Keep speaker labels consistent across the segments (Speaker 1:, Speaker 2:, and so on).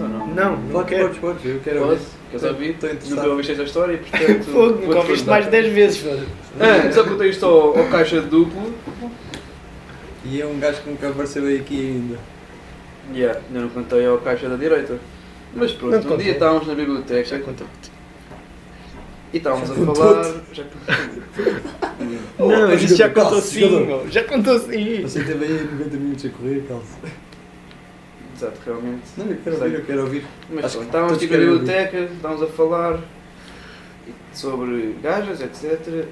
Speaker 1: Ou não?
Speaker 2: Não, não
Speaker 3: Podes, eu quero
Speaker 1: Posso?
Speaker 3: ouvir.
Speaker 1: Queres ouvir?
Speaker 3: Estou interessado.
Speaker 1: Nunca ouviste esta história e portanto.
Speaker 2: Fogo, nunca ouviste mais de 10 vezes, foda
Speaker 1: Ah, só contei isto ao, ao caixa duplo.
Speaker 3: E é um gajo que nunca apareceu aí aqui ainda.
Speaker 1: Yeah, ainda não contei ao caixa da direita. Mas
Speaker 2: Não
Speaker 1: pronto, um
Speaker 2: contou.
Speaker 1: dia estávamos na biblioteca
Speaker 2: Já contou.
Speaker 1: e estávamos
Speaker 3: Já
Speaker 1: a falar. Já...
Speaker 2: Não,
Speaker 3: Oh,
Speaker 2: isso já contou sim. Já contou sim.
Speaker 3: Você teve aí 90 minutos a correr, calça.
Speaker 1: Exato, realmente.
Speaker 3: Não, eu quero ouvir, eu quero ouvir.
Speaker 1: Mas
Speaker 3: Acho
Speaker 1: estávamos tipo na biblioteca, estávamos a falar sobre gajas, etc.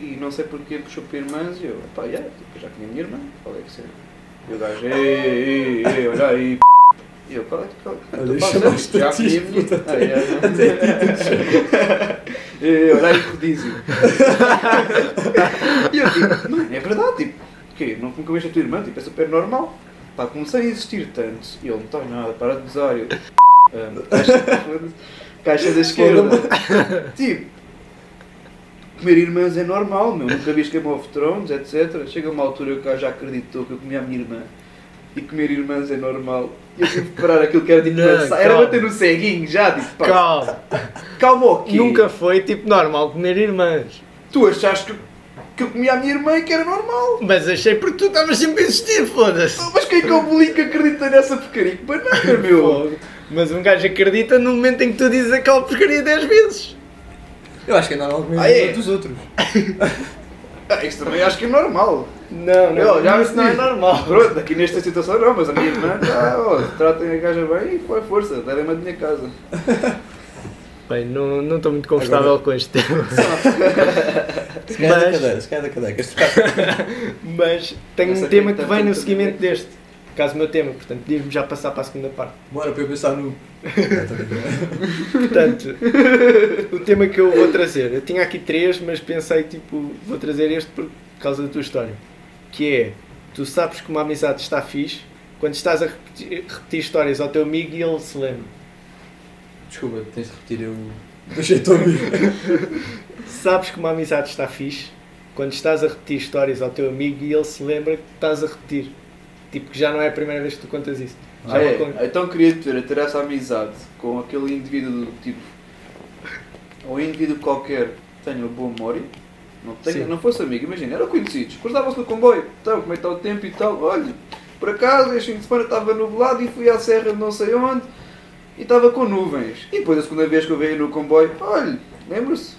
Speaker 1: E não sei porque puxou para irmãs e eu, pá, yeah, tipo, já conheço a minha irmã, qual é que será? E o gajo, ei, ei, ei, olha aí, p***. E eu, qual é que é?
Speaker 3: Chamaste
Speaker 1: sério, já
Speaker 3: a ti,
Speaker 1: conheço a minha-
Speaker 3: puta,
Speaker 1: Ah, yeah. Ei, olha aí, rodízio. E eu tipo, não, é verdade, tipo, quê? Não nunca vejo a tua irmã, tipo, é super normal. Pá, comecei a existir tanto. E ele, não está nada, para de gozar. Eu, "Ah, caixa da esquerda. tipo, comer irmãs é normal, meu. Nunca vi Game of Thrones, etc. Chega uma altura que gajo já acreditou que eu comia a minha irmã. E comer irmãs é normal. E eu tive que parar aquilo que era tipo.
Speaker 2: Não,
Speaker 1: era bater no ceguinho já, tipo, pá,
Speaker 2: Calma.
Speaker 1: calma o quê?
Speaker 2: Nunca foi tipo normal comer irmãs.
Speaker 1: Tu achaste que, que eu comia a minha irmã e que era normal.
Speaker 2: Mas achei porque tu estavas sempre a existir, foda-se.
Speaker 1: Mas quem é que é o bolinho que acredita nessa porcaria? Que banana, meu!
Speaker 2: Mas um gajo acredita no momento em que tu dizes aquela porcaria 10 vezes.
Speaker 3: Eu acho que é normal comer
Speaker 1: Ah, é?
Speaker 3: dos outros.
Speaker 1: Ah, isso também acho que é normal.
Speaker 2: Não,
Speaker 1: não, já
Speaker 2: isso não é
Speaker 1: disse.
Speaker 2: normal.
Speaker 1: Pronto, aqui nesta situação não, mas a minha irmã, tá, ó, tratem a gaja bem e foi força, levem-me a minha casa.
Speaker 2: Bem, não não estou muito confortável
Speaker 3: Agora-
Speaker 2: com este tema.
Speaker 3: Se calhar da
Speaker 2: Mas-
Speaker 3: cadeira, se calhar da cadeira.
Speaker 2: Mas tenho
Speaker 1: Essa
Speaker 2: um tema
Speaker 1: tem
Speaker 2: que vem no seguimento deste. Caso o meu tema, portanto, podíamos já passar para a segunda parte.
Speaker 3: Bora para eu pensar no.
Speaker 2: Portanto, o tema que eu vou trazer, eu tinha aqui três, mas pensei tipo, vou trazer este por causa da tua história. Que é, tu sabes que uma amizade está fixe quando estás a repetir, repetir histórias ao teu amigo e ele se lembra.
Speaker 3: Desculpa, tens de repetir eu. Deixei-te ouvir.
Speaker 2: Sabes que uma amizade está fixe quando estás a repetir histórias ao teu amigo e ele se lembra que estás a repetir. Tipo, que já não é a primeira vez que tu contas isso. Já
Speaker 1: Ah, é?
Speaker 2: con-
Speaker 1: Então queria ter, ter essa amizade com aquele indivíduo do tipo. Ou indivíduo qualquer que tenha uma boa memória. Não, tenha,
Speaker 2: Sim.
Speaker 1: não fosse amigo, imagina, eram conhecidos, cruzavam-se no comboio, então, como é que está o tempo e tal, olha, por acaso este fim de semana estava nublado e fui à serra de não sei onde e estava com nuvens. E depois a segunda vez que eu veio no comboio, olha, lembra-se,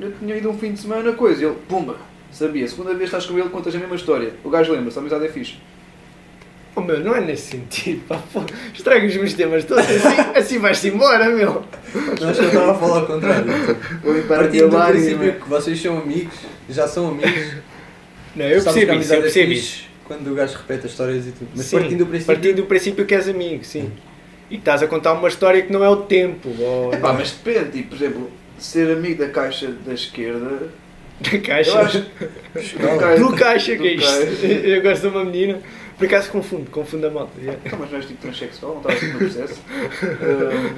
Speaker 1: eu tinha ido um fim de semana, coisa, e ele, pumba, sabia, a segunda vez que estás com ele, contas a mesma história, o gajo lembra-se, a amizade é fixe.
Speaker 2: Oh meu, não é nesse sentido, pá, pô, estraga os meus temas todos, assim, assim vais-te embora, meu.
Speaker 3: Não, acho que eu estava a falar ao contrário. Partindo do princípio que vocês são amigos, já são amigos.
Speaker 2: Não, eu percebo isso, eu
Speaker 3: é
Speaker 2: percebo isso.
Speaker 3: Quando o gajo repete as histórias e tudo. Mas
Speaker 2: Sim,
Speaker 3: partindo do princípio.
Speaker 2: partindo do princípio que és amigo, sim. E que estás a contar uma história que não é o tempo, ou
Speaker 1: Epá, mas depende, tipo, por exemplo, ser amigo da caixa da esquerda.
Speaker 2: da caixa.
Speaker 1: Eu acho
Speaker 3: Não,
Speaker 1: caixa-
Speaker 2: Do caixa, que é
Speaker 1: do
Speaker 2: isto?
Speaker 1: caixa.
Speaker 2: Eu gosto de uma menina, por acaso confundo, confundo a malta. yeah.
Speaker 1: Então, mas não és tipo transexual, não estás assim no processo. Ahm,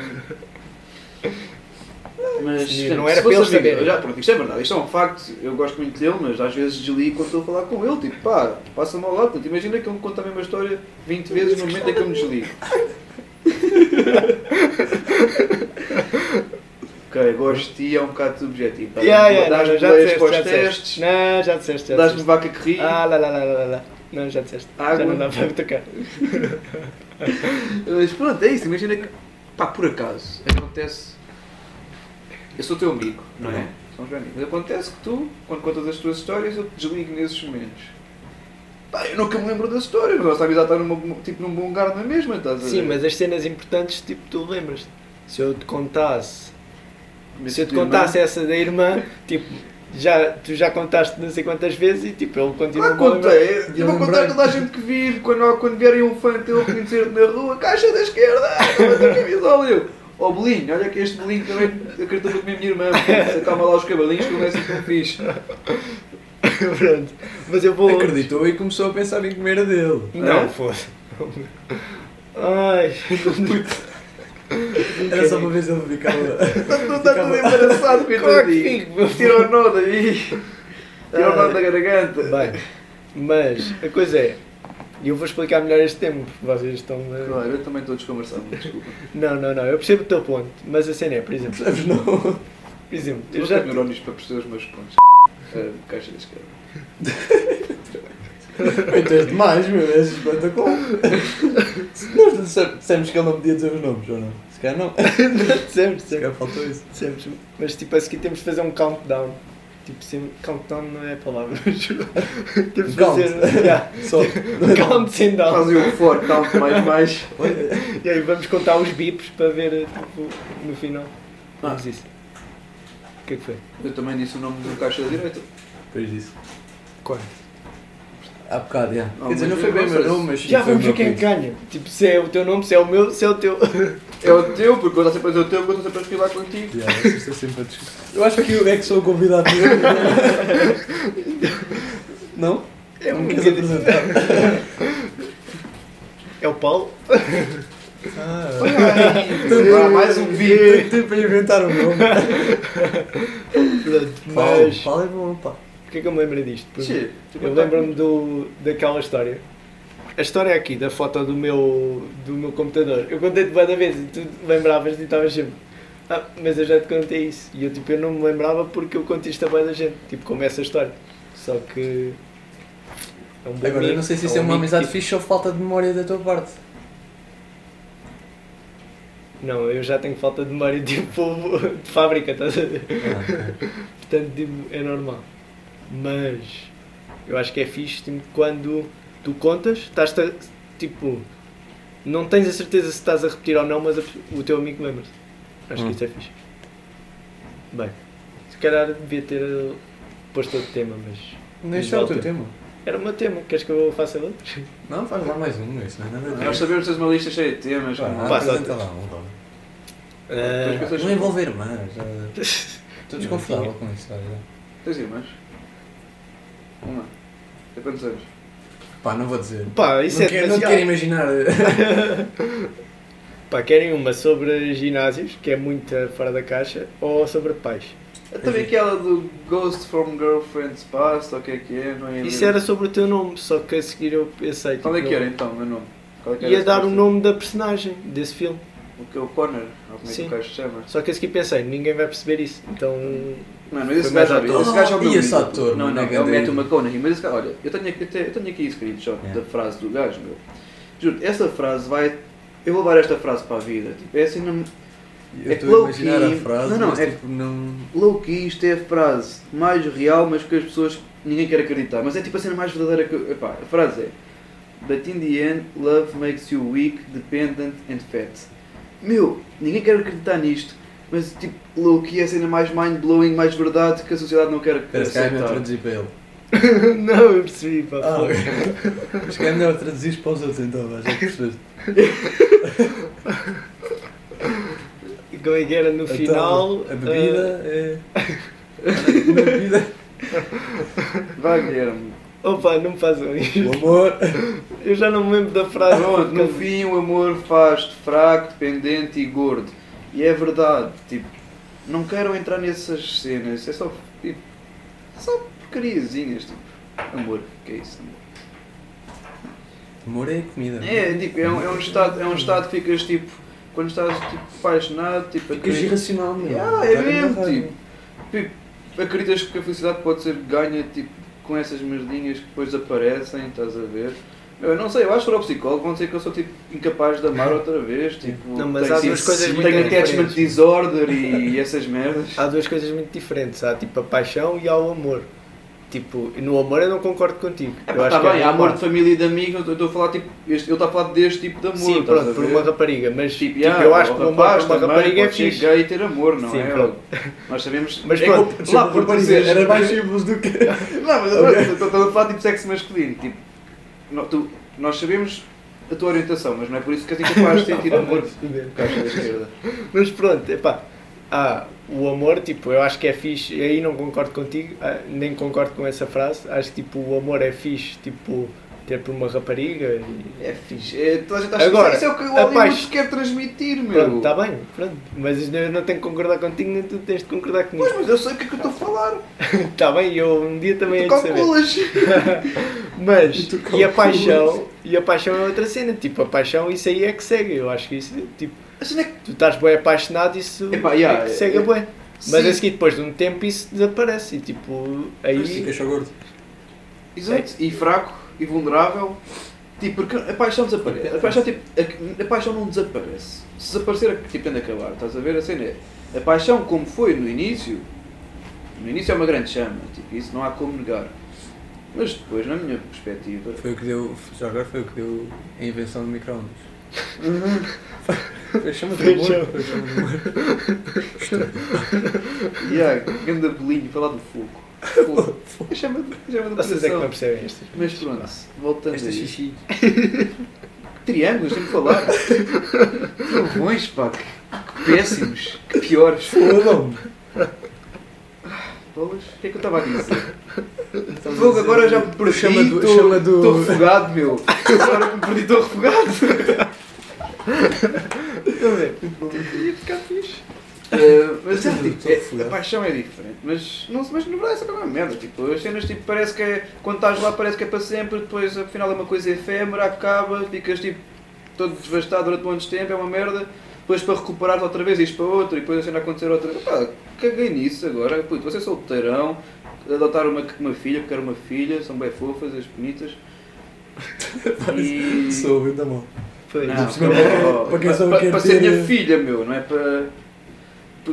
Speaker 1: mas
Speaker 2: Sim,
Speaker 1: portanto,
Speaker 2: não era para
Speaker 1: amigo-
Speaker 2: saberem.
Speaker 1: Já, pronto, isto é verdade, isto é um facto, eu gosto muito dele, mas às vezes desligo quando estou a falar com ele, tipo, pá, passa-me ao lado, portanto, imagina que ele me conta a mesma história 20 vezes no momento em que eu me desligo. ok, gosto de ti é um bocado subjetivo. tá?
Speaker 2: Yeah, yeah,
Speaker 1: Dás-me
Speaker 2: já
Speaker 1: os
Speaker 2: já disseste.
Speaker 1: testes,
Speaker 2: Não, já disseste, já
Speaker 1: dás-me vaca que ri.
Speaker 2: Ah, lá, lá, lá, lá, lá. Não, já disseste. Já
Speaker 1: Água.
Speaker 2: não dá para tocar.
Speaker 1: Mas pronto, é isso. Imagina que, pá, por acaso, acontece. Eu sou teu amigo, não é? Somos bem amigos. Mas acontece que tu, quando contas as tuas histórias, eu te desligo nesses momentos. Pá, eu nunca me lembro das histórias, mas a nossa amizade está numa, tipo, num bom lugar na mesma, estás a ver?
Speaker 2: Sim, mas as cenas importantes, tipo, tu lembras Se eu te contasse,
Speaker 1: Mas
Speaker 2: se eu te contasse
Speaker 1: irmã-
Speaker 2: essa da irmã, tipo, já, tu já contaste não sei quantas vezes e tipo, ele continua
Speaker 1: Ah, contei. Eu
Speaker 3: eu
Speaker 1: vou contar toda a gente que vir, quando, quando vierem um fã teu reconhecer-te na rua, caixa da esquerda, levanta a camisola, eu. Ó bolinho, olha que este bolinho também acreditou que a minha irmã, se acalma lá os cabelinhos que assim tão fixe.
Speaker 2: Pronto. Mas eu vou.
Speaker 3: Acreditou e começou a pensar em comer a dele.
Speaker 2: Não,
Speaker 1: É?
Speaker 2: foda. Ai,
Speaker 3: Era só uma vez ele ficava.
Speaker 1: Não está tudo embaraçado, coitadinho. Tira o nó daí. Tira o nó da garganta.
Speaker 2: Bem, mas a coisa é, e eu vou explicar melhor este tema, porque vocês estão. a-
Speaker 1: Claro, eu também estou desconversado, desculpa.
Speaker 2: Não, não, não, eu percebo o teu ponto, mas a cena é, por exemplo,
Speaker 3: não?
Speaker 2: por exemplo, eu
Speaker 1: Eu
Speaker 2: já.
Speaker 1: tenho neurónios para perceber os meus pontos. Uh, caixa da esquerda.
Speaker 3: Então és demais, meu, és espetacular. Se nós dissemos que ele não podia dizer os nomes, ou não? Se calhar não. Se
Speaker 2: sempre,
Speaker 3: calhar faltou isso.
Speaker 2: sempre. Mas tipo, a seguir temos de fazer um countdown. Tipo, sempre, countdown não é a palavra, mas temos de
Speaker 3: Count.
Speaker 2: fazer. Yeah,
Speaker 3: Só.
Speaker 2: counting down.
Speaker 1: Fazem o for, count mais mais.
Speaker 2: E aí vamos contar os bips para ver tipo, no final.
Speaker 1: Ah.
Speaker 2: Vamos isso. O que é que foi?
Speaker 1: Eu também disse o nome do caixa da direita.
Speaker 3: Depois disso.
Speaker 2: Quando?
Speaker 3: Há bocado, já.
Speaker 1: Não,
Speaker 3: Quer dizer, não foi bem o meu nome, mas sim,
Speaker 2: Já vamos ver quem é ganha. Tipo, se é o teu nome, se é o meu, se é o teu.
Speaker 1: É o teu, porque eu estou sempre a dizer o teu, porque eu estou sempre a esquivar contigo.
Speaker 3: Já, vocês estão sempre a discutir. Eu acho que eu é que sou o convidado dele. Não?
Speaker 2: É um
Speaker 3: queres
Speaker 2: bocadinho-
Speaker 3: apresentar?
Speaker 2: É o Paulo.
Speaker 3: Ah,
Speaker 1: Ah, mais um vídeo.
Speaker 3: Para inventar o nome.
Speaker 2: Pronto,
Speaker 3: Paulo,
Speaker 2: mas.
Speaker 3: Paulo é bom, pá.
Speaker 2: Porquê que eu me lembro disto? Porque eu lembro-me do, daquela história. A história aqui, da foto do meu, do meu computador. Eu contei-te várias vezes e tu lembravas e estavas sempre. Ah, mas eu já te contei isso. E eu tipo, eu não me lembrava porque eu contei isto a bem da gente. Tipo, como essa história. Só que. É um bom
Speaker 3: Agora, eu
Speaker 2: amigo,
Speaker 3: não sei se
Speaker 2: é
Speaker 3: isso é
Speaker 2: um
Speaker 3: uma
Speaker 2: amigo,
Speaker 3: amizade
Speaker 2: tipo,
Speaker 3: fixe ou falta de memória da tua parte.
Speaker 2: Não, eu já tenho falta de memória tipo de fábrica, estás a ver?
Speaker 3: Ah,
Speaker 2: Portanto, tipo, é normal. Mas eu acho que é fixe tipo, quando tu contas, estás a, tipo, não tens a certeza se estás a repetir ou não, mas a- o teu amigo lembra-se. Acho
Speaker 3: Hum.
Speaker 2: que isso é fixe. Bem, se calhar devia ter uh, posto outro tema, mas
Speaker 3: Este é o teu tema.
Speaker 2: era o meu tema. Queres que eu faça outro?
Speaker 3: Não, faz lá mais um, isso não é nada.
Speaker 1: Nós sabemos que tens uma lista cheia de temas.
Speaker 3: Pá,
Speaker 1: como-
Speaker 2: Passa
Speaker 3: apresenta
Speaker 2: outro.
Speaker 3: lá um,
Speaker 1: pessoas-
Speaker 3: Não envolver mais. já- Estou desconfortável com isso.
Speaker 1: Tens irmãs? Uma. Tem quantos anos?
Speaker 3: Pá, não vou dizer.
Speaker 2: pá, isso
Speaker 3: não
Speaker 2: é
Speaker 3: quero, não quero imaginar.
Speaker 2: Pá, querem uma sobre ginásios, que é muito fora da caixa, ou sobre pais?
Speaker 1: Eu também aquela do Ghost from Girlfriend's Past, ou o que é que é, não é?
Speaker 2: Isso era sobre o teu nome, só que a seguir eu pensei.
Speaker 1: Qual é
Speaker 2: tipo,
Speaker 1: que era então o meu nome? Qual é que era
Speaker 2: Ia dar o nome da personagem desse filme.
Speaker 1: O que é o Connor? Ou como é que o gajo se chama?
Speaker 2: Só que a seguir pensei, ninguém vai perceber isso. Então.
Speaker 1: Mano, esse
Speaker 2: Foi mais
Speaker 1: gajo, olha,
Speaker 2: ator.
Speaker 1: esse gajo é o meu
Speaker 3: e esse
Speaker 1: ídolo.
Speaker 3: ator,
Speaker 1: Não,
Speaker 3: mano,
Speaker 1: não,
Speaker 3: é
Speaker 1: é o
Speaker 3: grande
Speaker 1: Matthew. McConaughey. Mas esse gajo, olha, eu tenho aqui, eu tenho- eu tenho aqui screenshot
Speaker 3: Yeah.
Speaker 1: da frase do gajo, meu. Juro, essa frase vai. Eu vou levar esta frase para a vida. Tipo, é assim, não,
Speaker 3: Eu
Speaker 1: É
Speaker 3: estou a
Speaker 1: low-key.
Speaker 3: imaginar a frase,
Speaker 1: Não, não,
Speaker 3: mas
Speaker 1: é-
Speaker 3: tipo, não...
Speaker 1: low key, isto é a frase mais real, mas que as pessoas. ninguém quer acreditar. Mas é tipo a cena mais verdadeira que. Epá, a frase é. But in the end, love makes you weak, dependent and fat. Meu, ninguém quer acreditar nisto. Mas tipo, low key é a cena mais mind blowing, mais verdade que a sociedade não quer
Speaker 3: se calhar é melhor traduzir para ele.
Speaker 2: não, eu percebi, pá.
Speaker 3: Ah,
Speaker 2: foda.
Speaker 3: ok. Mas que é melhor traduzir para os outros então, já percebeste?
Speaker 2: Como é que era no
Speaker 3: Então,
Speaker 2: final?
Speaker 3: A bebida é. A bebida,
Speaker 1: Vai, Guilherme.
Speaker 2: opa, não me façam
Speaker 3: o
Speaker 2: isto.
Speaker 3: amor.
Speaker 2: Eu já não me lembro da frase.
Speaker 1: Pronto, no fim o amor faz-te fraco, dependente e gordo. E é verdade, tipo, não quero entrar nessas cenas, é só, tipo, é só porcariazinhas, tipo, amor, que é isso, amor?
Speaker 3: Amor é comida.
Speaker 1: É, tipo, é um, é um estado, é um estado que ficas, tipo, quando estás, tipo, apaixonado, tipo,
Speaker 3: Ficas
Speaker 1: acredi-
Speaker 3: irracional mesmo.
Speaker 1: Ah, é mesmo, tipo, tipo, acreditas que a felicidade pode ser ganha, tipo, com essas merdinhas que depois aparecem, estás a ver? Eu não sei, eu acho que para o psicólogo vão dizer que eu sou tipo incapaz de amar outra vez, tipo,
Speaker 2: Não, mas
Speaker 1: tenho,
Speaker 2: há duas coisas muito
Speaker 1: tenho attachment disorder e essas merdas.
Speaker 2: Há duas coisas muito diferentes. Há tipo a paixão e há o amor. Tipo, no amor eu não concordo contigo.
Speaker 1: É,
Speaker 2: eu
Speaker 1: pá,
Speaker 2: acho
Speaker 1: tá
Speaker 2: que
Speaker 1: bem,
Speaker 2: é
Speaker 1: há amor de família e de amigos, eu estou a falar tipo, este, ele está a falar deste tipo de amor,
Speaker 2: Sim, pronto, por uma rapariga, mas
Speaker 1: Tipo,
Speaker 2: tipo,
Speaker 1: yeah,
Speaker 2: eu acho
Speaker 1: o
Speaker 2: que uma,
Speaker 1: rapaz
Speaker 2: uma rapariga é fixe.
Speaker 1: gay e ter amor, não
Speaker 2: Sim,
Speaker 1: é?
Speaker 2: pronto.
Speaker 1: Nós sabemos.
Speaker 2: Mas
Speaker 1: é
Speaker 2: pronto,
Speaker 1: como- lá por seres-
Speaker 3: Era mais simples do que.
Speaker 1: Não, mas
Speaker 3: Ok.
Speaker 1: eu estou a falar tipo sexo masculino. Tipo, no- tu- nós sabemos a tua orientação, mas não é por isso que és incapaz de sentir amor. Caixa da esquerda.
Speaker 2: Mas pronto, epá, há o amor, tipo, eu acho que é fixe, aí não concordo contigo, ah, nem concordo com essa frase, acho que tipo, o amor é fixe, tipo, ter por uma rapariga e...
Speaker 1: É fixe. É, toda a gente acha
Speaker 2: Agora,
Speaker 1: que isso é o que o Hollywood quer transmitir, meu.
Speaker 2: Pronto, está bem, pronto. Mas eu não tenho que concordar contigo, nem tu tens de concordar comigo.
Speaker 1: Pois, mas eu sei o que é que eu estou a falar.
Speaker 2: Está bem, eu um dia também hei de saber.
Speaker 1: calculas.
Speaker 2: Mas,
Speaker 3: E
Speaker 2: e a paixão, e a paixão é outra cena, tipo, a paixão isso aí é que segue, eu acho que isso, tipo,
Speaker 1: A cena é que
Speaker 2: tu estás bem apaixonado, isso
Speaker 1: Epá,
Speaker 2: é
Speaker 1: yeah,
Speaker 2: que segue
Speaker 1: é-
Speaker 2: a bué. Mas
Speaker 1: Sim.
Speaker 2: a seguir, depois de um tempo, isso desaparece, e tipo, aí...
Speaker 3: Fica só gordo.
Speaker 1: Exato. E fraco e vulnerável. Tipo, porque a paixão desaparece. A paixão, tipo, a, a paixão não desaparece. Se desaparecer, tipo, tem de acabar. Estás a ver? A cena é. A paixão, como foi no início, no início é uma grande chama. Tipo, isso não há como negar. Mas depois, na minha perspectiva.
Speaker 3: Foi o que deu. Já agora foi o que deu a invenção do micro-ondas. Foi a chama
Speaker 2: Foi
Speaker 3: amor.
Speaker 2: chama.
Speaker 3: Foi chama do amor.
Speaker 1: Yeah, ganda bolinho, falar do fogo. Fogo. A chama, a chama do
Speaker 2: Vocês é que não percebem estas.
Speaker 1: Mas pronto, voltando
Speaker 3: Esta
Speaker 1: a
Speaker 3: xixi.
Speaker 1: Triângulos, tenho que falar. Trovões, pá, que, péssimos, que piores.
Speaker 3: Foda-me.
Speaker 1: Bolas, o que é que eu estava a dizer? Fogo, agora já me perdi,
Speaker 3: Chama do-
Speaker 1: estou
Speaker 3: chama do-
Speaker 1: refogado, meu. Agora que me perdi, estou refogado.
Speaker 2: Estão a ver? Ia ficar fixe.
Speaker 1: Eh, mas é, tipo, é- a paixão é diferente, mas, não, mas na verdade é só uma merda. Tipo, as cenas tipo, parece que é, quando estás lá parece que é para sempre, depois afinal é uma coisa efêmera, acaba, ficas tipo todo devastado durante um monte de tempo, é uma merda. Depois para recuperar outra vez ires para outro e depois a cena acontecer outra vez. Pá, caguei nisso agora. Puto, você é solteirão, adotar uma, uma filha, porque era uma filha, são bem fofas, as bonitas. E...
Speaker 3: Sou ainda mal.
Speaker 2: Foi.
Speaker 1: Não,
Speaker 3: Para quem- para
Speaker 1: ser minha filha, meu, não é para.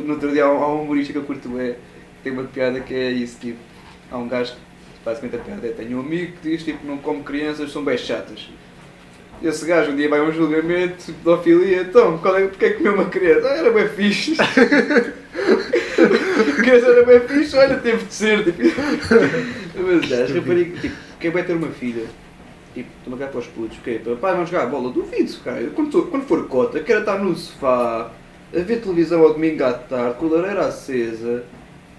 Speaker 1: No outro dia há um, há um humorista que eu curto é, tem uma piada que é isso, tipo, há um gajo que basicamente a piada é tenho um amigo que diz tipo não come crianças, são bem chatas. Esse gajo um dia vai a um julgamento de pedofilia, então, qual é, porque é que comeu uma criança? Ah, era bem fixe. criança era bem fixe, olha, teve de ser. Tipo. Mas já, as raparigas, tipo, quem vai ter uma filha? Tipo, estou a para os putos, ok? Pai, vamos jogar a bola, duvido, cara. Quando, quando for cota, quero estar no sofá, a ver televisão ao domingo à tarde, com a lareira acesa,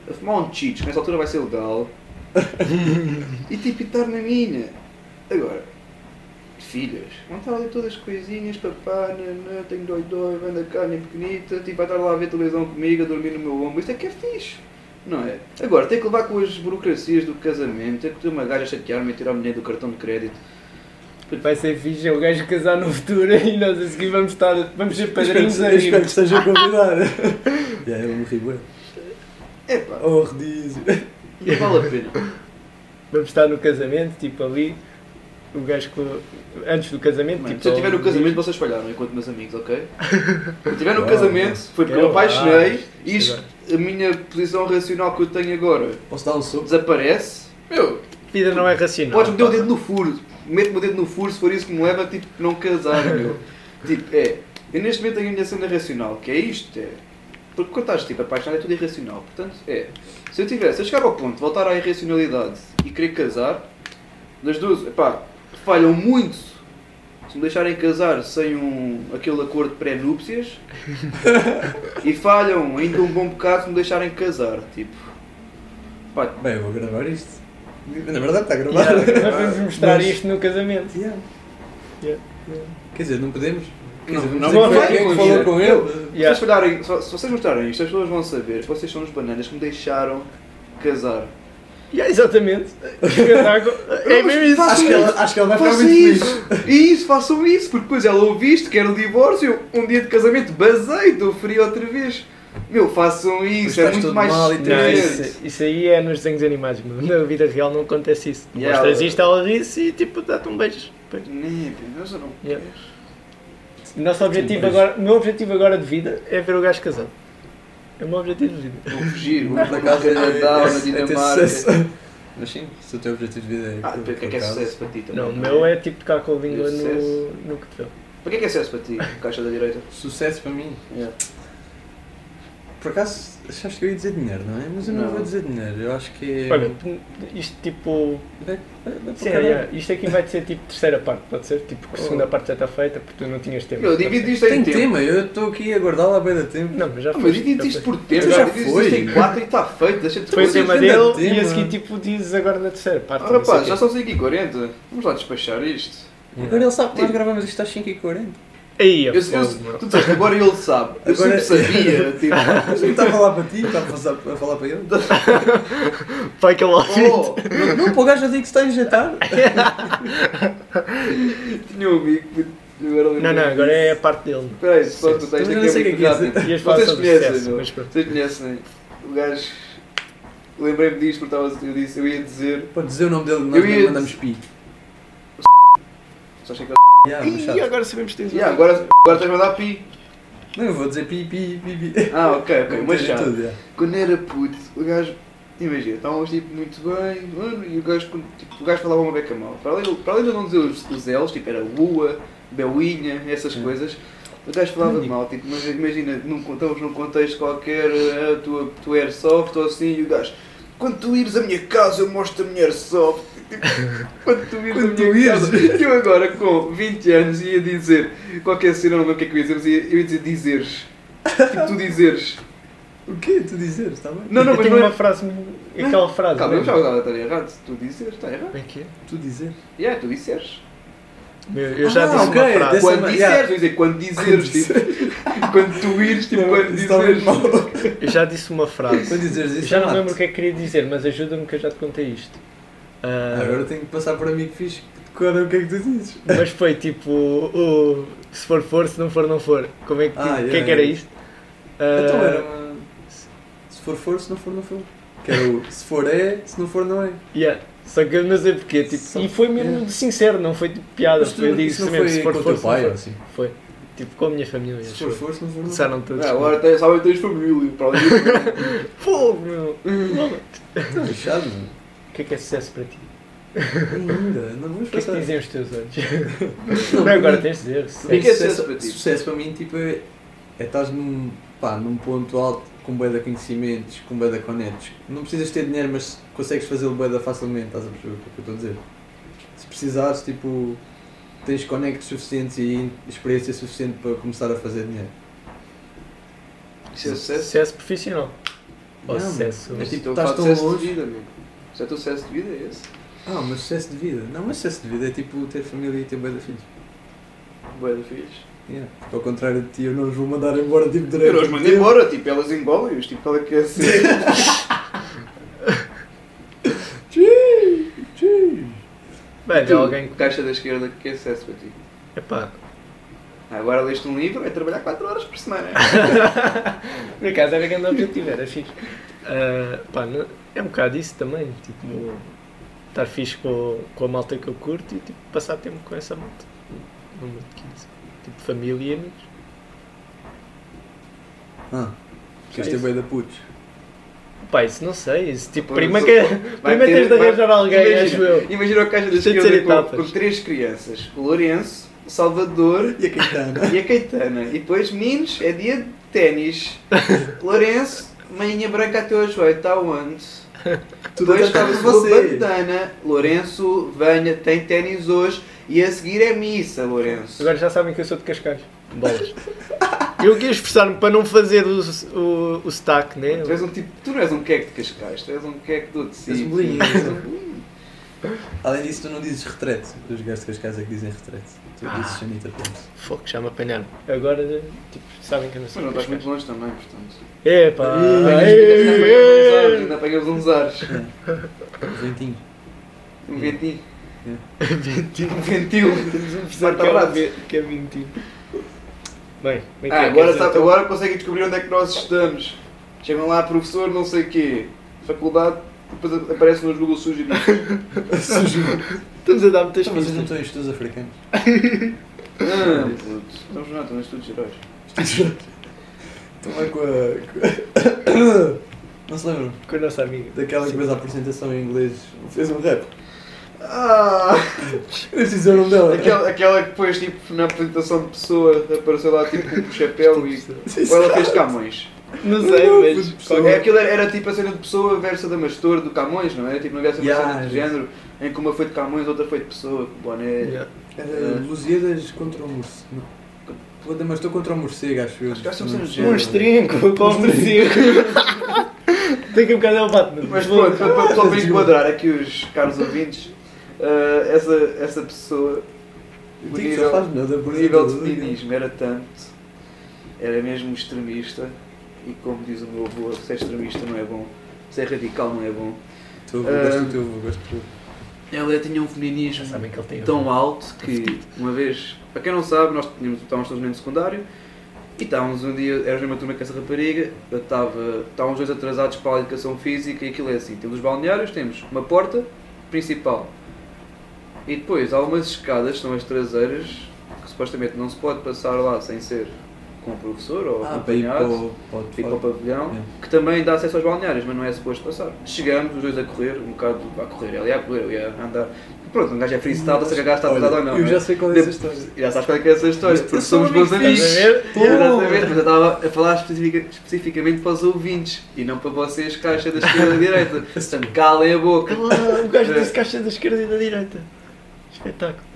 Speaker 1: a fumar um cheats, que nessa altura vai ser legal, e tipo, estar na minha. Agora, filhas, vão estar ali todas coisinhas, papá, nanã, tenho dois, anda cá, minha pequenita, tipo, vai estar lá a ver televisão comigo, a dormir no meu ombro, isto é que é fixe. Não é? Agora, tem que levar com as burocracias do casamento, tem que ter uma gaja a chatear-me e tirar o dinheiro do cartão de crédito.
Speaker 2: Vai ser fixe, é o gajo casar no futuro e nós a seguir vamos estar, vamos ser padrinhos a
Speaker 3: que- espero que esteja convidado. Já, eu morri, bué.
Speaker 1: Epá,
Speaker 3: Oh, redízio.
Speaker 1: não vale a pena.
Speaker 2: Vamos estar no casamento, tipo ali, o gajo com, antes do casamento,
Speaker 1: Mano,
Speaker 2: tipo...
Speaker 1: se eu estiver no casamento, vocês falharam enquanto meus amigos, ok? Se eu estiver no
Speaker 3: Uau,
Speaker 1: casamento, foi porque eu me apaixonei e isto, a minha posição racional que eu tenho agora
Speaker 3: Posso dar um soco?
Speaker 1: desaparece. Meu,
Speaker 2: A vida não é racional.
Speaker 1: podes meter o
Speaker 2: pá.
Speaker 1: dedo no furo. Mete-me o dedo no furo se for isso que me leva tipo, não casar, meu. Tipo, é. Eu neste momento tenho a minha cena racional, que é isto, é. Porque quando estás tipo, apaixonado é tudo irracional. Portanto, é. Se eu tivesse a chegar ao ponto de voltar à irracionalidade e querer casar, das duas, epá, falham muito se me deixarem casar sem um, aquele acordo de pré-núpcias e falham ainda um bom bocado se me deixarem casar. Tipo, pá,
Speaker 3: Bem, eu vou gravar isto. Na verdade está gravado.
Speaker 2: Yeah, nós vamos mostrar
Speaker 3: Mas-
Speaker 2: isto no casamento.
Speaker 3: Yeah.
Speaker 2: Yeah.
Speaker 3: Quer dizer, não podemos.
Speaker 1: Não,
Speaker 3: dizer,
Speaker 1: não
Speaker 3: dizer
Speaker 2: vai,
Speaker 3: quem é falou
Speaker 1: isso.
Speaker 3: com ele.
Speaker 1: Se, vocês olharem- se- se vocês mostrarem isto, as pessoas vão saber que vocês são os bananas que me deixaram casar.
Speaker 2: Yeah, exatamente. é mesmo isso.
Speaker 3: Acho que, ela, acho que ela vai ficar muito feliz.
Speaker 1: isso! Isso, façam isso, porque depois ela ouve isto, quer o divórcio, um dia de casamento, basei, estou frio outra vez. Meu, façam isso, é muito mais
Speaker 3: mal e
Speaker 2: Não, isso, isso aí é nos desenhos animados, meu. na vida real não acontece isso. Tu
Speaker 1: Yeah,
Speaker 2: mostras
Speaker 1: ela-
Speaker 2: isto, ela ri-se e tipo dá-te um beijo.
Speaker 1: Nem, mas eu não
Speaker 2: Yeah. nosso objetivo agora, o meu objetivo agora de vida é ver o gajo casado. É o meu objetivo de vida.
Speaker 1: Vou fugir, vou para casa
Speaker 3: é,
Speaker 1: de Natal, na
Speaker 3: é, é
Speaker 1: Dinamarca.
Speaker 3: Mas sim, se o teu objetivo de vida é.
Speaker 1: Ah, o que é que é sucesso para ti também?
Speaker 2: Não, o meu é tipo tocar com a língua no, no cotovelo.
Speaker 1: Para que é que é sucesso para ti? Caixa da direita?
Speaker 3: Sucesso para mim.
Speaker 1: Yeah.
Speaker 3: Por acaso, achaste que eu ia dizer dinheiro, não é? Mas eu não,
Speaker 1: Não.
Speaker 3: vou dizer dinheiro. Eu acho que é.
Speaker 2: Olha, isto tipo. Sim, é, isto aqui vai ser tipo terceira parte, pode ser? Tipo, a segunda parte já está feita porque tu não tinhas tempo.
Speaker 1: Eu divido isto em
Speaker 3: Tem
Speaker 1: tempo.
Speaker 3: tema, eu estou aqui a guardá-lo à beira de tempo.
Speaker 2: Não, mas já
Speaker 1: Ah,
Speaker 2: foi.
Speaker 1: mas divide isto por tempo,
Speaker 3: Já
Speaker 1: já
Speaker 3: foi.
Speaker 1: isto em 4 e está feito. Deixa de
Speaker 2: Foi o tema dele
Speaker 3: tema.
Speaker 2: e a seguir tipo dizes agora na terceira parte.
Speaker 1: Ah, rapaz, já são 5 e 40 Vamos lá despachar isto.
Speaker 3: Agora ele sabe que nós
Speaker 1: Tipo-
Speaker 3: gravamos isto às 5h40.
Speaker 2: Aí, é
Speaker 1: Eu, eu,
Speaker 2: meu.
Speaker 1: tu disseste, agora ele sabe. Eu
Speaker 3: Agora-
Speaker 1: sempre sabia. Tipo,
Speaker 3: não está a falar para ti, está a falar, a falar para ele.
Speaker 2: Pai que ele ouviu.
Speaker 1: oh,
Speaker 3: Não, não para o gajo eu digo que se está a injetar.
Speaker 1: tinha um amigo. Agora
Speaker 2: Não, não, agora é a parte dele.
Speaker 1: Espera aí, só tu tens aqui
Speaker 3: não sei
Speaker 1: é
Speaker 3: é
Speaker 1: Vocês conhecem, não? Vocês conhecem. O gajo. Lembrei-me disto porque estava, eu disse, eu ia dizer.
Speaker 3: Pode dizer o nome dele, nós
Speaker 1: Eu
Speaker 3: não mandamos pi.
Speaker 1: Só achei que
Speaker 3: Yeah,
Speaker 2: Ih, agora sabemos que tens
Speaker 1: Yeah, agora, agora tens de mandar pi.
Speaker 3: Não, eu vou dizer pi, pi, pi, pi.
Speaker 1: Ah, ok, ok. Mas
Speaker 3: Tudo,
Speaker 1: já.
Speaker 3: yeah.
Speaker 1: Quando era puto, o gajo. Imagina, estávamos tipo muito bem, mano, e o gajo, tipo, o gajo falava uma beca mal. Para além, para além de não dizer os, os L's, tipo era Lua, Belinha, essas
Speaker 3: Hum.
Speaker 1: coisas, o gajo falava mal. Tipo, mas imagina, num, estamos num contexto qualquer, ah, tu, tu airsoft ou assim, e o gajo, quando tu ires à minha casa, eu mostro a minha airsoft. Quando tu ires
Speaker 3: Quando tu ires.
Speaker 1: eu agora com 20 anos ia dizer qualquer cena, não lembro o que é que eu ia dizer, mas ia, eu ia dizer dizeres. Tipo, tu dizeres.
Speaker 3: O quê? Tu dizeres, está bem?
Speaker 1: Não, não,
Speaker 2: eu
Speaker 1: mas
Speaker 2: tenho
Speaker 1: não é-
Speaker 2: uma frase, aquela frase.
Speaker 1: Calma, eu já estava errado. Tu disseres, está errado.
Speaker 2: É que é?
Speaker 3: Tu dizeres.
Speaker 1: Yeah, tu disseres.
Speaker 2: Eu, eu já
Speaker 3: Ah,
Speaker 2: disse
Speaker 3: ok,
Speaker 2: uma frase.
Speaker 1: Quando disseres,
Speaker 3: yeah.
Speaker 1: dizer quando dizeres, tipo, quando tu ires, tipo, quando
Speaker 3: Isso está muito
Speaker 1: dizeres.
Speaker 3: mal.
Speaker 2: Eu já disse uma frase.
Speaker 3: Quando dizeres
Speaker 2: Eu
Speaker 3: isso,
Speaker 2: já não
Speaker 3: mate.
Speaker 2: lembro o que é que queria dizer, mas ajuda-me que eu já te contei isto. Ah,
Speaker 3: Agora tenho que passar por amigo fixe que decora o que é que tu dizes.
Speaker 2: Mas foi tipo, o, se for for, se não for, não for. Como é que,
Speaker 3: Ah,
Speaker 2: o
Speaker 3: yeah,
Speaker 2: que é que era
Speaker 3: yeah.
Speaker 2: isto? Ah,
Speaker 3: Então era uma. Se for, for, se não for, não for. Que era o se for é, se não for, não é.
Speaker 2: yeah. Só que eu não sei porquê, tipo,
Speaker 3: Só-
Speaker 2: e foi mesmo
Speaker 3: yeah.
Speaker 2: sincero, não foi tipo piada,
Speaker 3: Mas tu,
Speaker 2: foi, eu digo mesmo,
Speaker 3: foi
Speaker 2: se for
Speaker 3: com o
Speaker 2: for, se
Speaker 3: pai
Speaker 2: for.
Speaker 3: assim?
Speaker 2: Foi, tipo, com a minha família.
Speaker 3: Se for, for, se não for, não for.
Speaker 2: Começaram todos.
Speaker 1: Ah, agora tens, sabem, tens família. Para disso.
Speaker 2: Fogo, meu!
Speaker 3: Lixado, mano.
Speaker 2: O que é que é sucesso para ti?
Speaker 3: Ainda, não vamos
Speaker 2: O que é que
Speaker 3: passar.
Speaker 2: dizem os teus olhos?
Speaker 3: Não,
Speaker 2: Não, agora tens de dizer.
Speaker 1: O que é que é
Speaker 3: sucesso,
Speaker 1: sucesso para ti?
Speaker 3: Sucesso para mim, tipo, é, é estás num, pá, num ponto alto com bué de conhecimentos, com bué de conectos. Não precisas ter dinheiro, mas consegues fazê-lo bué de facilmente, estás a perceber o que é que eu estou a dizer? Se precisares, tipo, tens conectos suficientes e experiência suficiente para começar a fazer dinheiro.
Speaker 1: Isso é sucesso.
Speaker 2: Sucesso profissional. Ou
Speaker 3: Não,
Speaker 2: sucesso.
Speaker 3: É tipo, estás tão longe.
Speaker 1: vida, amigo. Isso é o teu sucesso de vida, é esse.
Speaker 3: Ah, mas sucesso de vida. Não, mas sucesso de vida é tipo ter família e ter bué de filhos.
Speaker 1: Boa de filhos.
Speaker 3: Yeah. Ao contrário de ti, eu não os vou mandar embora tipo
Speaker 1: Eu
Speaker 3: direto.
Speaker 1: não os mando embora, tipo, elas engolem-os, tipo, ela quer ser.
Speaker 2: Bem,
Speaker 1: Tu,
Speaker 2: alguém que.
Speaker 1: Caixa da esquerda, que é sucesso para ti?
Speaker 2: Epá,
Speaker 1: Ah, Agora leste um livro, vai trabalhar 4 horas por semana.
Speaker 2: por acaso era grande objetivo, era fixe. Ah, pá, não- é um bocado isso também, tipo, estar fixe com, com a malta que eu curto e tipo, passar tempo com essa malta. Número de 15. Tipo, família e amigos.
Speaker 3: Ah, queres ter bué de putos.
Speaker 2: Pá, isso não sei, isso tipo, prima que. Prima tens de arranjar alguém,
Speaker 1: imagina,
Speaker 2: acho eu.
Speaker 1: Imagina o caixa da esquerda com, com três crianças: o Lourenço, o Salvador
Speaker 3: E a Caetana?
Speaker 1: e a Caetana. E depois, meninos, é dia de ténis. Lourenço, manhinha branca até ao joelho, está onde?
Speaker 3: Tudo por
Speaker 1: está você.
Speaker 3: você.
Speaker 1: bandana. Lourenço, venha, tem ténis hoje. E a seguir é missa, Lourenço.
Speaker 2: Agora já sabem que eu sou de Cascais. Bolas. Eu quis esforçar-me para não fazer o, o, o sotaque, né?
Speaker 1: Tu, és um tipo, tu não és um queque de Cascais, tu és um queque do
Speaker 3: um bolinho. Além disso, tu não dizes retrete. Os gajos de Cascais é que dizem retrete. Tu
Speaker 2: Ah.
Speaker 3: dizes Sanita Pons.
Speaker 2: Fogo, já me apanharam. Agora, tipo, sabem que eu não
Speaker 1: Mas
Speaker 2: sou
Speaker 1: não
Speaker 2: de
Speaker 1: estás muito longe também, portanto. Ainda
Speaker 2: ei,
Speaker 1: apanhas uns ares,
Speaker 3: Ventinho.
Speaker 1: um ventinho,
Speaker 2: Ventinho.
Speaker 1: um ventil.
Speaker 2: Temos um professor
Speaker 1: Marta
Speaker 2: que é, ve- que é ventinho. Bem, como é que
Speaker 1: Ah,
Speaker 2: é?
Speaker 1: agora, sabe,
Speaker 2: tu?
Speaker 1: agora conseguem descobrir onde é que nós estamos. Chegam lá, professor, não sei o quê, faculdade, depois aparece nos Google Sugeridos.
Speaker 2: Estamos a dar muitas
Speaker 3: Então, vocês não
Speaker 2: pistas.
Speaker 3: estão em estudos africanos?
Speaker 1: Ah, puto, estamos não, estamos em estudos gerais.
Speaker 3: Estão lá com a. Não se lembram?
Speaker 2: Com a nossa amiga.
Speaker 3: Daquela que fez a apresentação em inglês, fez um rap.
Speaker 1: Ah,
Speaker 3: Eu preciso dizer o nome dela.
Speaker 1: aquela, aquela que depois, tipo, na apresentação de pessoa, apareceu lá tipo com o chapéu e. Ou ela fez Camões.
Speaker 2: Não sei,
Speaker 3: Não,
Speaker 2: mas.
Speaker 1: É, aquilo era, era tipo a cena de pessoa versus a Damastor do Camões, não é? Tipo, não havia essa
Speaker 3: Yeah,
Speaker 1: cena de
Speaker 3: é
Speaker 1: género em que uma foi de Camões, outra foi de pessoa, com boné.
Speaker 2: Yeah.
Speaker 3: Era
Speaker 1: É.
Speaker 3: Lusíadas contra o morcego. Mas estou contra o morcego, acho eu.
Speaker 1: Acho que acho que são
Speaker 3: sei.
Speaker 1: género.
Speaker 2: Com o morcego. Tem que um bocado ao Batman.
Speaker 1: Mas pronto, para, para, só para enquadrar aqui os caros ouvintes, eh, essa, essa pessoa, o nível, o de feminismo era tanto, era mesmo extremista, e como diz o meu avô, ser extremista não é bom, ser radical não é bom.
Speaker 3: Teu avô, Gosto do teu avô, gosto do teu avô.
Speaker 1: Ela tinha um feminismo tão alto que, uma vez, para quem não sabe, nós tínhamos, estávamos todos no secundário e estávamos um dia, éramos numa turma com essa rapariga, eu estava, estávamos dois atrasados para a educação física e aquilo é assim: temos os balneários, temos uma porta principal. E depois há umas escadas, são as traseiras, que supostamente não se pode passar lá sem ser com o professor ou
Speaker 3: Ah,
Speaker 1: acompanhado.
Speaker 3: o, para o
Speaker 1: Ir para o pavilhão,
Speaker 3: É.
Speaker 1: que também dá acesso aos balneários, mas não é suposto passar. Chegamos, os dois a correr, um bocado a correr, ela ia a correr, eu ia a andar. Pronto, um gajo é freestyle, se a gajo está atrasado ou não.
Speaker 3: Eu
Speaker 1: não
Speaker 3: já
Speaker 1: é?
Speaker 3: sei qual é essa história.
Speaker 1: Já sabes qual é que é essa história, porque somos bons
Speaker 3: amigo
Speaker 1: amigos.
Speaker 2: Estás?
Speaker 1: Exatamente, mas eu estava a falar especifica- especificamente para os ouvintes e não para vocês, caixa da esquerda e da direita. Portanto, calem a boca.
Speaker 2: Ah, o gajo disse caixa da esquerda e da direita. Espetáculo.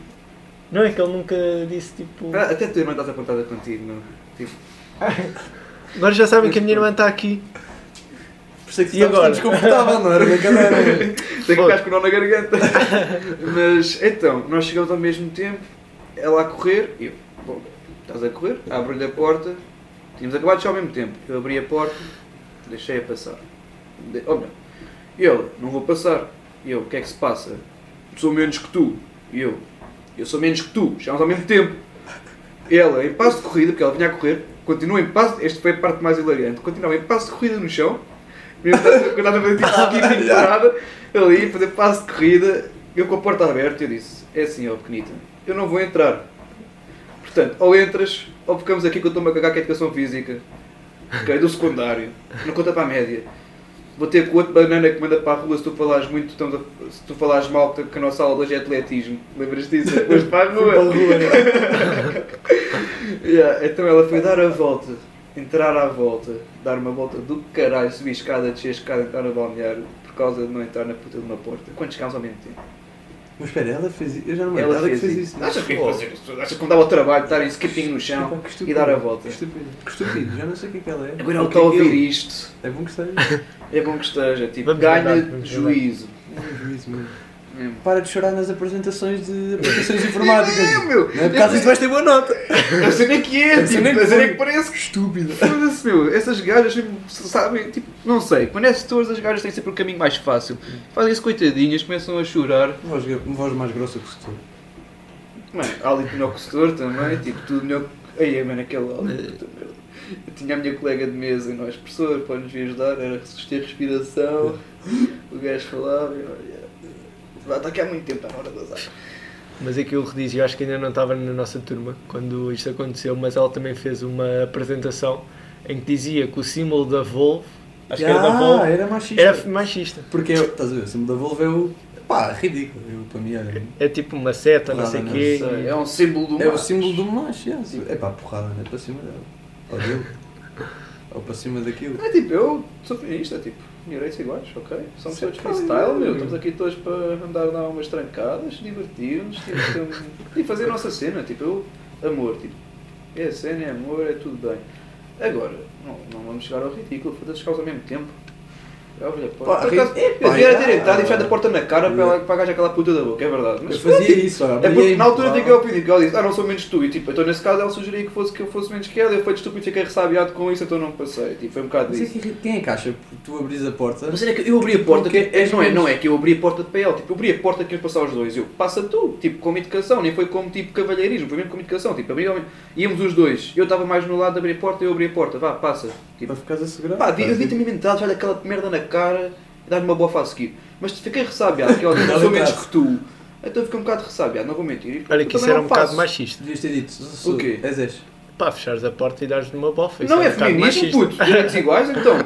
Speaker 2: Não é que ele nunca disse tipo.
Speaker 1: Ah, Até a tua irmã está apontada contigo, não? Tipo,
Speaker 2: Agora já sabem que a minha irmã está aqui.
Speaker 3: Por isso é que
Speaker 2: E agora?
Speaker 3: desconfortável, não era brincadeira.
Speaker 1: tem que ficar com o nó na garganta. Mas então, nós chegamos ao mesmo tempo, ela a correr, e eu, bom, estás a correr, abro-lhe a porta, tínhamos acabado de chegar ao mesmo tempo. Eu abri a porta, deixei-a passar. De, oh, meu. E ele, não vou passar. E eu, o que é que se passa? Sou menos que tu. E eu, eu sou menos que tu. Chegamos ao mesmo tempo. Ela, em passo de corrida, porque ela vinha a correr, continua em passo, esta foi a parte mais hilariante, continuava em passo de corrida no chão, mesmo quando estava a fazer tipo skipping parada, ali, a fazer passo de corrida, eu com a porta aberta, eu disse, é assim, ó pequenita, eu não vou entrar. Portanto, ou entras, ou ficamos aqui que eu estou-me a cagar com a educação física, ok, do secundário, não conta para a média. Vou ter com outro banana que manda para a rua se tu falares muito, se tu falares mal que a nossa aula hoje é atletismo. Lembras disso? Depois para a rua. Yeah, então ela foi dar a volta, entrar à volta, dar uma volta do caralho, subir escada, descer escada, entrar no balneário, por causa de não entrar na puta de uma porta. Quando chegámos ao mesmo tempo.
Speaker 3: Mas espera, ela fez isso. Eu já não me
Speaker 1: Ela
Speaker 3: lembro.
Speaker 1: fez,
Speaker 3: que fez
Speaker 1: isso.
Speaker 3: isso.
Speaker 1: Achas que, fazer isso? Achas que não dava o trabalho de estar em skipping no chão
Speaker 3: Epá, que
Speaker 1: e dar a volta?
Speaker 3: Que estúpido. Que estúpido. Já não sei o que é que ela é.
Speaker 1: Agora ela
Speaker 3: que
Speaker 1: está a
Speaker 3: é
Speaker 1: ouvir
Speaker 3: ele-
Speaker 1: isto.
Speaker 3: É bom que esteja.
Speaker 1: É bom que esteja. Tipo,
Speaker 2: Vamos
Speaker 1: ganha juízo.
Speaker 3: É um juízo mesmo.
Speaker 1: Mesmo.
Speaker 3: Para de chorar nas apresentações de aplicações informáticas.
Speaker 1: É, meu.
Speaker 3: Não é por causa disso vais ter boa nota.
Speaker 1: A cena é que é,
Speaker 3: A
Speaker 1: tipo,
Speaker 3: cena é que
Speaker 1: a cena é que parece que
Speaker 3: Estúpido.
Speaker 1: Foda-se, meu, essas gajas sabem, tipo, não sei, quando é setores as gajas têm sempre o caminho mais fácil. Fazem isso coitadinhas, começam a chorar.
Speaker 3: Voz, voz mais grossa que o setor.
Speaker 1: Mano, há ali melhor que o setor também, tipo, tudo melhor que. Aí, mano, aquele ali, merda. Eu tinha a minha colega de mesa e nós, professor, pode nos vir ajudar, era resistir a respiração. O gajo falava, e olha, "Vá, está aqui há muito tempo, está na hora de azar.
Speaker 2: Mas aquilo que diz, eu acho que ainda não estava na nossa turma quando isto aconteceu, mas ela também fez uma apresentação em que dizia que o símbolo da Volvo, acho que era da
Speaker 3: Ah,
Speaker 2: Volvo,
Speaker 3: era machista.
Speaker 2: era machista.
Speaker 3: Porque, eu- estás a ver, o símbolo da Volvo é o... Pá, ridículo. Eu, para mim era...
Speaker 2: É tipo uma seta, não sei o
Speaker 3: não
Speaker 2: quê.
Speaker 1: Sei, É um símbolo do
Speaker 3: É o
Speaker 1: macho.
Speaker 3: símbolo do macho, yeah. É pá, porrada, não é para cima dela. Dele. Ou para cima daquilo.
Speaker 1: É tipo, eu sou feminista, tipo, direitos iguais, ok? Somos
Speaker 3: Sim,
Speaker 1: todos freestyle, meu. Estamos aqui todos para andar a dar umas trancadas, divertir-nos tipo, e fazer a nossa cena. Tipo, eu, amor, tipo, é a cena, é amor, é tudo bem. Agora, não, não vamos chegar ao ridículo, foda-se ao mesmo tempo. Eu abro a
Speaker 3: Pá,
Speaker 1: porta. Por acaso, Eu devia ter entrado e fechado a porta na cara para, ela, para gaja aquela puta da boca, é verdade. Mas,
Speaker 3: Eu fazia isso, olha.
Speaker 1: é porque na altura fiquei ofendido, ela disse, ah não sou menos tu, e tipo, então nesse caso ela sugeria que, fosse, que eu fosse menos que ela, eu fui estúpido, fiquei ressabiado com isso, então não passei, tipo, foi um bocado
Speaker 3: é
Speaker 1: disso.
Speaker 3: que quem é que acha que tu abris a porta?
Speaker 1: Mas era que eu abri a porta, é, não, é, não é que eu abri a porta de PL, tipo, eu abri a porta que iam passar os dois, eu, passa tu, tipo, como educação, nem foi como tipo cavalheirismo, foi mesmo como educação, tipo, abri, íamos os dois, eu estava mais no lado de abrir a porta, eu abri a porta, vá, passa, tipo,
Speaker 3: Para ficares a segurar?
Speaker 1: pá, vi- eu devia ter me inventado, já aquela merda na cara, e dar-me uma boa face a seguir, mas fiquei ressabiado, que
Speaker 3: Não,
Speaker 1: eu sou menos que tu, então fiquei um bocado ressabiado, não vou mentir,
Speaker 2: Olha que isso era um bocado machista.
Speaker 3: Devias ter dito.
Speaker 1: O quê?
Speaker 3: És és.
Speaker 2: pá, fechares a porta e dares numa bofa. Isso
Speaker 1: Não é
Speaker 2: bocado
Speaker 1: feminismo, puto. Direitos iguais, então.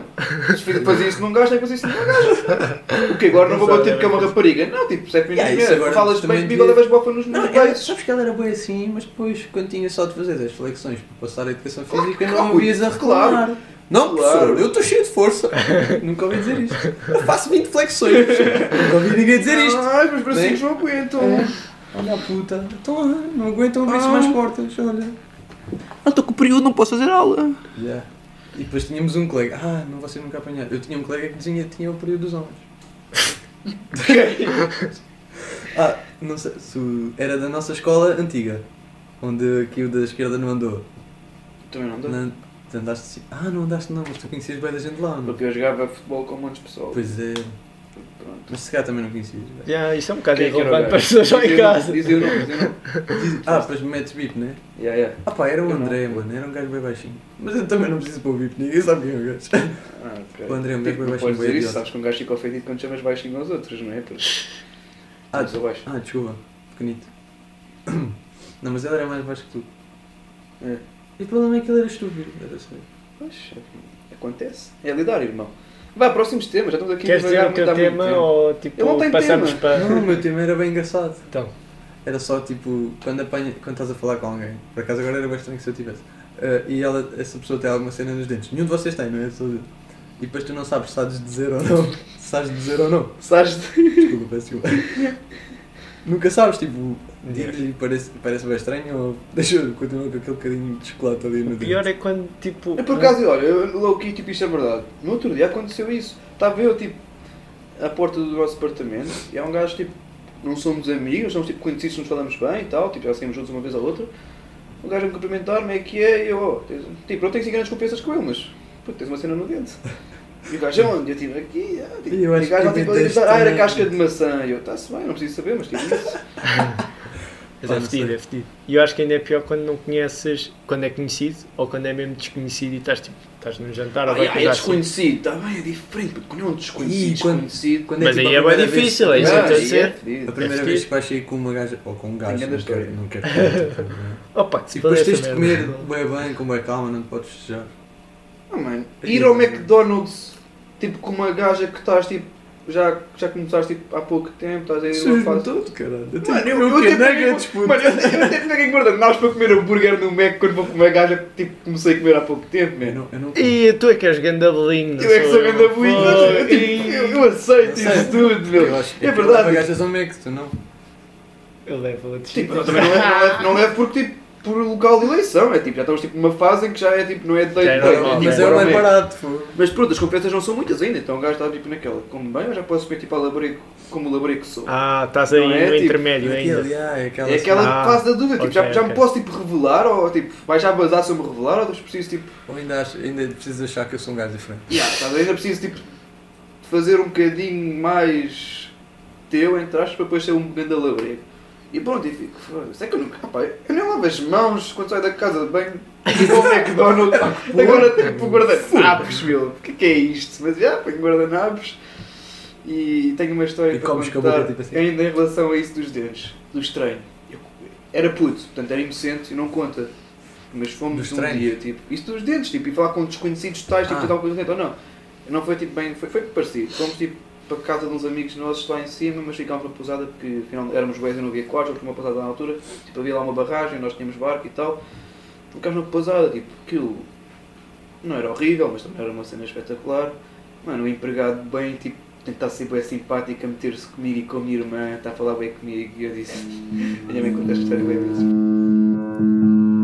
Speaker 1: Se fazia isso num gajo, é fazer isso num gajo. O que agora não vou bater porque é uma rapariga. Não, tipo, se é
Speaker 3: Yeah,
Speaker 1: feminismo,
Speaker 3: isso
Speaker 1: é,
Speaker 3: agora
Speaker 1: falas
Speaker 3: também
Speaker 1: bem comigo ou levas bofa nos meus peitos.
Speaker 3: sabes que ela era bem assim, mas depois, quando tinha só de fazer as flexões para passar a educação física,
Speaker 1: claro,
Speaker 3: não havias a reclamar.
Speaker 1: claro.
Speaker 3: Não,
Speaker 1: Claro.
Speaker 3: professor, eu estou cheio de força. Nunca ouvi dizer isto. Eu faço 20 flexões. Nunca ouvi ninguém dizer isto.
Speaker 1: Ai, meus bracinhos
Speaker 3: Bem?
Speaker 1: não aguentam.
Speaker 3: É. Olha a puta. Então, ah, não aguentam abrir-se
Speaker 1: Ah.
Speaker 3: mais portas. Olha.
Speaker 1: Não estou com o período, não posso fazer aula.
Speaker 3: Yeah. E depois tínhamos um colega. Ah, não vocês nunca apanharam. Eu tinha um colega que dizia tinha o período dos homens. Ah, não sei. Era da nossa escola antiga. Onde aqui o da esquerda não andou.
Speaker 1: Também não dá.
Speaker 3: Não, andaste assim. Ah, não andaste não, mas tu conhecias bem da gente lá, não?
Speaker 1: Porque eu jogava futebol com muitos pessoal.
Speaker 3: Pois é.
Speaker 1: Pronto.
Speaker 3: Mas se calhar também não conhecias. velho.
Speaker 2: Yeah, isso é um bocado
Speaker 1: Quem é que
Speaker 2: irrelevante para pessoas lá em casa.
Speaker 1: Diz eu não, diz eu não.
Speaker 3: Diz- Ah, depois metes bip, né?
Speaker 1: Yeah, yeah.
Speaker 3: Ah pá, era o
Speaker 1: Eu não.
Speaker 3: André, mano. Era um gajo bem baixinho. Mas eu também não preciso pôr bip, ninguém sabe quem é o gajo.
Speaker 1: Ah, ok.
Speaker 3: O André é um gajo
Speaker 1: Tipo,
Speaker 3: bem
Speaker 1: não
Speaker 3: baixinho,
Speaker 1: podes
Speaker 3: bem
Speaker 1: dizer isso, sabes que um gajo fica ofendido quando chamas baixinho aos outros, não é? Porque
Speaker 3: Ah,
Speaker 1: baixo.
Speaker 3: Ah, desculpa, pequenito. Não, mas ele era mais baixo que tu.
Speaker 1: É.
Speaker 3: E o problema é que ele era estúpido. Era.
Speaker 1: Pois, acontece. É lidar, irmão. Vai, próximos temas, já estamos aqui
Speaker 2: Queres
Speaker 1: a
Speaker 2: dizer o teu tema
Speaker 1: tempo.
Speaker 2: ou tipo
Speaker 1: Eu não tenho
Speaker 2: passamos
Speaker 1: tema.
Speaker 2: para.
Speaker 3: Não, o meu tema era bem engraçado.
Speaker 2: Então,
Speaker 3: Era só tipo, quando, apanha, quando estás a falar com alguém, por acaso agora era bem estranho que se eu tivesse, Ah, e ela, essa pessoa tem alguma cena nos dentes, nenhum de vocês tem, não é? Só. E depois tu não sabes se sabes dizer ou não. Se sabes dizer ou não.
Speaker 1: Sabes de...
Speaker 3: Desculpa, peço desculpa. Nunca sabes, tipo, digo-lhe parece, parece bem estranho ou deixa eu continuar com aquele bocadinho de chocolate ali no dente.
Speaker 2: pior é quando tipo.
Speaker 1: É por acaso, olha, eu, low key, tipo, isto é verdade. No outro dia aconteceu isso. Estava eu, tipo, à porta do nosso apartamento e há um gajo, tipo, não somos amigos, somos, tipo, conhecidos, nos falamos bem e tal, tipo, já saímos juntos uma vez ou outra. O gajo a me cumprimentar-me, é que é, e eu, oh, tens- tipo, não tenho assim grandes confianças com ele, mas, pô, tens uma cena no dente. E o gajo, aonde? Eu, tipo, aqui, ah, tipo,
Speaker 3: Eu acho
Speaker 1: e o gajo, tipo, a
Speaker 3: deste
Speaker 1: dizer, ah, era casca de maçã. E eu, está-se bem, não preciso saber, mas tipo, isso.
Speaker 2: Mas é
Speaker 3: não
Speaker 2: fedido, é fedido. E eu acho que ainda é pior quando não conheces, quando é conhecido ou quando é mesmo desconhecido e estás tipo, estás num jantar ou
Speaker 1: Ah,
Speaker 2: qualquer
Speaker 1: é
Speaker 2: coisa assim.
Speaker 1: desconhecido, está bem, é diferente, porque quando é um desconhecido,
Speaker 3: Ih, quando-
Speaker 1: desconhecido.
Speaker 3: Quando
Speaker 2: Mas
Speaker 3: tipo,
Speaker 2: aí é bem difícil, é isso que eu
Speaker 1: Ah,
Speaker 2: estou a
Speaker 1: é
Speaker 2: dizer.
Speaker 3: A primeira
Speaker 2: É
Speaker 3: vez que vais sair com uma gaja, ou com um gajo,
Speaker 1: Tem
Speaker 3: não quero, não quero não é?
Speaker 2: Opa, que se
Speaker 3: E depois tens de comer bem bem, com bem calma, não te podes festejar.
Speaker 1: Ah, mano, ir ao McDonald's, tipo, com uma gaja que estás, tipo, já, já começaste, tipo, há pouco tempo, estás aí numa fase...
Speaker 3: todo, caralho. Eu
Speaker 1: Mano,
Speaker 3: tenho
Speaker 1: eu, eu,
Speaker 3: comer
Speaker 1: peguei-
Speaker 3: nuggets, puto.
Speaker 1: Mano, eu, eu até peguei guarda-naus para comer hambúrguer no Mac quando vou com uma gaja que, tipo, comecei a comer há pouco tempo,
Speaker 3: Eu
Speaker 1: mano.
Speaker 3: não, eu não
Speaker 2: E tu é que és gandabelinho.
Speaker 1: Eu é que sou ganda bonito, eu, tipo, eu, eu aceito
Speaker 3: Eu
Speaker 1: isso
Speaker 3: sei.
Speaker 1: tudo, meu.
Speaker 3: Eu acho
Speaker 1: É verdade.
Speaker 3: gajas ao Mac, tu não.
Speaker 2: Eu levo outros.
Speaker 1: Tipo, eu também não não levo, não levo porque, tipo, por local de eleição, é tipo, já estamos tipo, numa fase em que já é tipo, não é de
Speaker 2: Já é
Speaker 1: tipo,
Speaker 3: Mas
Speaker 2: né?
Speaker 3: é o
Speaker 1: bora ao
Speaker 3: mais barato, pô.
Speaker 1: Mas pronto, as competências não são muitas ainda, então o gajo está tipo naquela, como bem, eu já posso comer tipo a labrico, como labrico sou.
Speaker 2: Ah, estás aí
Speaker 1: Não é,
Speaker 2: no
Speaker 1: tipo,
Speaker 2: intermédio ainda.
Speaker 3: Aquele, é aquela
Speaker 1: é aquela
Speaker 2: Ah,
Speaker 1: fase da dúvida, tipo, já,
Speaker 2: ok,
Speaker 1: já me posso tipo revelar ou tipo, vais já bazar se eu me revelar ou preciso tipo,
Speaker 3: Ou ainda, acho, ainda precisas achar que eu sou um gajo diferente.
Speaker 1: yeah, estás, ainda preciso tipo fazer um bocadinho mais teu, entre aspas, para depois ser um grande labrico. E pronto, e fico, foda-se, é que eu nunca, rapá, eu nem lavo as mãos quando saio da casa de banho, vou ao McDonald's, agora tipo guardanapos, meu, o que é que é isto? Mas já, ponho guardanapos e tenho uma história
Speaker 3: E
Speaker 1: para contar
Speaker 3: boca, tipo assim.
Speaker 1: ainda em relação a isso dos dentes, do estranho. Eu era puto, portanto era inocente e não conta. Mas fomos um dia, tipo, isso dos dentes, tipo, e falar com desconhecidos tais, tipo, ah. tal coisa dentro, ou não. Não foi tipo bem, foi, foi parecido. Fomos tipo para casa de uns amigos nossos lá em cima, mas ficámos na pousada porque afinal éramos boés e não havia quartos, porque uma pousada na altura, tipo, havia lá uma barragem, nós tínhamos barco e tal. Ficámos na pousada, tipo, aquilo não era horrível, mas também era uma cena espetacular. Mano, o empregado bem, tipo, tentar ser bem simpático, a meter-se comigo e com a minha irmã, está a falar bem comigo, e eu disse, minha mãe conta esta história bem vezes.